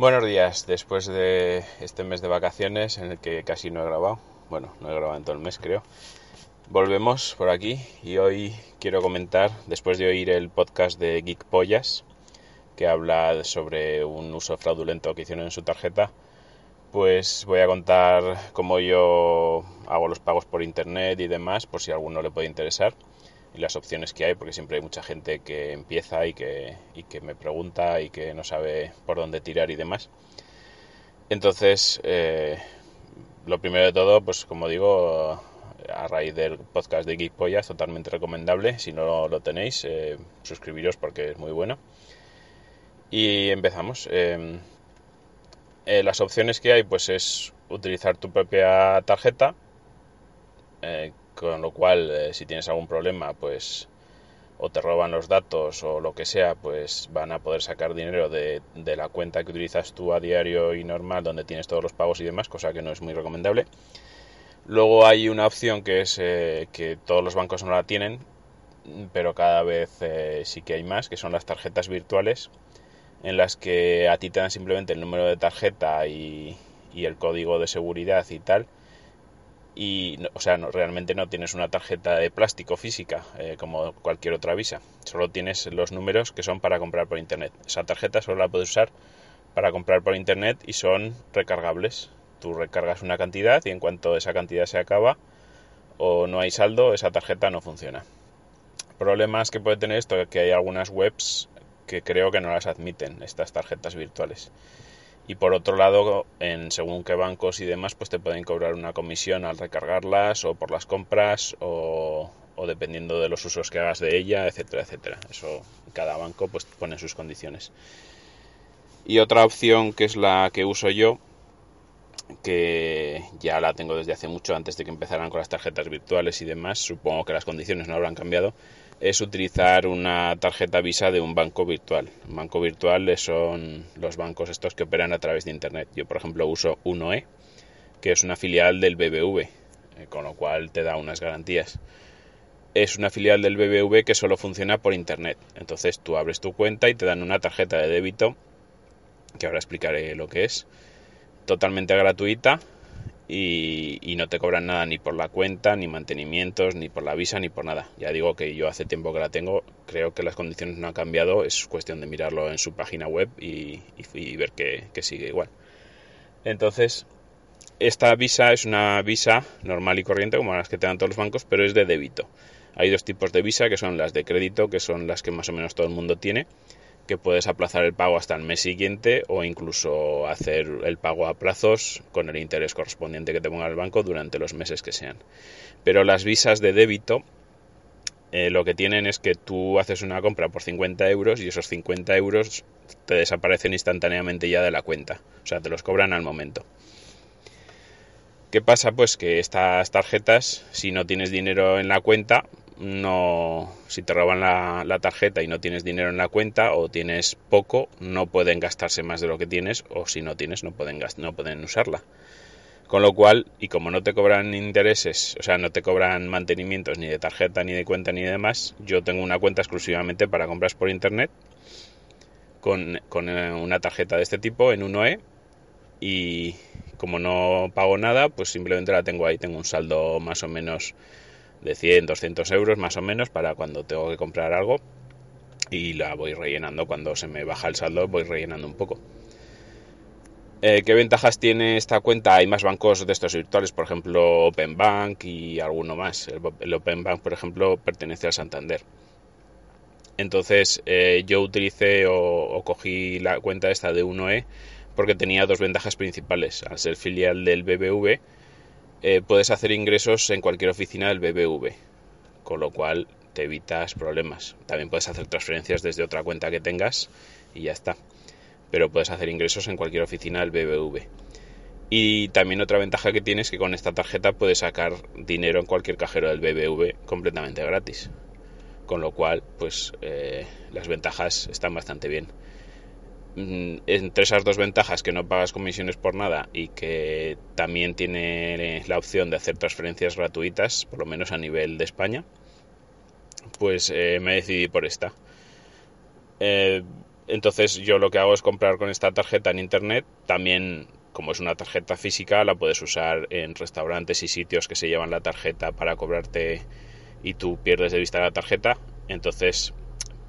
Buenos días, después de este mes de vacaciones en el que casi no he grabado, bueno, no he grabado en todo el mes creo, volvemos por aquí y hoy quiero comentar, después de oír el podcast de Geek Pollas, que habla sobre un uso fraudulento que hicieron en su tarjeta, pues voy a contar cómo yo hago los pagos por internet y demás, por si a alguno le puede interesar y las opciones que hay, porque siempre hay mucha gente que empieza y que, y que me pregunta y que no sabe por dónde tirar y demás. Entonces, eh, lo primero de todo, pues como digo, a raíz del podcast de Geek es totalmente recomendable. Si no lo tenéis, eh, suscribiros porque es muy bueno. Y empezamos. Em, eh, las opciones que hay, pues es utilizar tu propia tarjeta, con lo cual eh, si tienes algún problema pues o te roban los datos o lo que sea pues van a poder sacar dinero de, la cuenta que utilizas tú a diario y normal donde tienes todos los pagos y demás cosa que no es muy recomendable. Luego hay una opción que es eh, que todos los bancos no la tienen pero cada vez eh, sí que hay más que son las tarjetas virtuales en las que a ti te dan simplemente el número de tarjeta y, y el código de seguridad y tal y o sea no, realmente no tienes una tarjeta de plástico física eh, como cualquier otra visa. Solo tienes los números que son para comprar por internet. Esa tarjeta solo la puedes usar para comprar por internet y son recargables. Tú recargas una cantidad y en cuanto esa cantidad se acaba o no hay saldo esa tarjeta no funciona. Problemas que puede tener esto es que hay algunas webs que creo que no las admiten estas tarjetas virtuales y por otro lado, en según qué bancos y demás, pues te pueden cobrar una comisión al recargarlas o por las compras o, dependiendo de los usos que hagas de ella, etcétera, etcétera. Eso cada banco pues pone sus condiciones. Y otra opción que es la que uso yo, que ya la tengo desde hace mucho antes de que empezaran con las tarjetas virtuales y demás, supongo que las condiciones no habrán cambiado, es utilizar una tarjeta Visa de un banco virtual. Un banco virtual son los bancos estos que operan a través de Internet. Yo, por ejemplo, uso 1E, que es una filial del BBV, eh, con lo cual te da unas garantías. Es una filial del BBV que solo funciona por Internet. Entonces tú abres tu cuenta y te dan una tarjeta de débito, que ahora explicaré lo que es, totalmente gratuita y, no te cobran nada ni por la cuenta, ni mantenimientos, ni por la visa, ni por nada. Ya digo que yo hace tiempo que la tengo, creo que las condiciones no han cambiado, es cuestión de mirarlo en su página web y, ver que, que, sigue igual. Entonces, esta visa es una visa normal y corriente como las que te dan todos los bancos, pero es de débito. Hay dos tipos de visa que son las de crédito, que son las que más o menos todo el mundo tiene, que puedes aplazar el pago hasta el mes siguiente o incluso hacer el pago a plazos con el interés correspondiente que te ponga el banco durante los meses que sean. Pero las visas de débito eh, lo que tienen es que tú haces una compra por 50 euros y esos 50 euros te desaparecen instantáneamente ya de la cuenta. O sea, te los cobran al momento. ¿Qué pasa? Pues que estas tarjetas, si no tienes dinero en la cuenta, no si te roban la, tarjeta y no tienes dinero en la cuenta o tienes poco no pueden gastarse más de lo que tienes o si no tienes no pueden no pueden usarla. Con lo cual y como no te cobran intereses o sea no te cobran mantenimientos ni de tarjeta ni de cuenta ni demás yo tengo una cuenta exclusivamente para compras por internet con, con eh, una tarjeta de este tipo en 1E y como no pago nada pues simplemente la tengo ahí tengo un saldo más o menos de 100, 200 euros más o menos para cuando tengo que comprar algo y la voy rellenando cuando se me baja el saldo voy rellenando un poco eh, ¿Qué ventajas tiene esta cuenta? Hay más bancos de estos virtuales, por ejemplo Open Bank y alguno más. El, Open Bank, por ejemplo, pertenece al Santander. Entonces eh, yo utilicé o, o, cogí la cuenta esta de 1E porque tenía dos ventajas principales. Al ser filial del BBV, eh, puedes hacer ingresos en cualquier oficina del BBV, con lo cual te evitas problemas. También puedes hacer transferencias desde otra cuenta que tengas y ya está. pero puedes hacer ingresos en cualquier oficina del BBV. Y también otra ventaja que tienes es que con esta tarjeta puedes sacar dinero en cualquier cajero del BBV completamente gratis. Con lo cual, pues eh, las ventajas están bastante bien. Mm, entre esas dos ventajas, que no pagas comisiones por nada y que también tiene la opción de hacer transferencias gratuitas, por lo menos a nivel de España, pues eh, me decidí por esta. Eh, entonces yo lo que hago es comprar con esta tarjeta en internet. También, como es una tarjeta física, la puedes usar en restaurantes y sitios que se llevan la tarjeta para cobrarte y tú pierdes de vista la tarjeta. Entonces,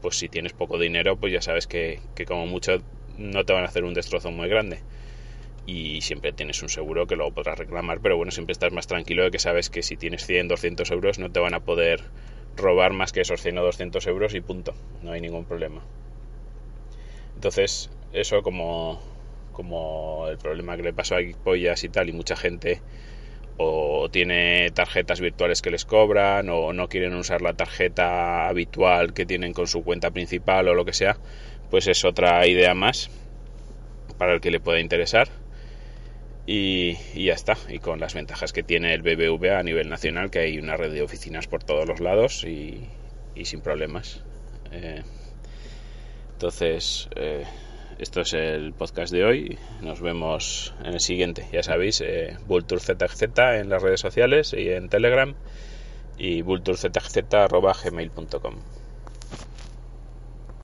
pues si tienes poco dinero, pues ya sabes que, como mucho no te van a hacer un destrozo muy grande. Y siempre tienes un seguro que luego podrás reclamar, pero bueno, siempre estás más tranquilo de que sabes que si tienes 100, 200 euros no te van a poder robar más que esos 100 o 200 euros y punto, no hay ningún problema. Entonces, eso como, como el problema que le pasó a Pollas y tal, y mucha gente o tiene tarjetas virtuales que les cobran o no quieren usar la tarjeta habitual que tienen con su cuenta principal o lo que sea, pues es otra idea más para el que le pueda interesar. Y, ya está, y con las ventajas que tiene el BBVA a nivel nacional, que hay una red de oficinas por todos los lados y, sin problemas. Eh, entonces, eh, esto es el podcast de hoy. Nos vemos en el siguiente. Ya sabéis, eh, en las redes sociales y en Telegram y vulturzz.gmail.com.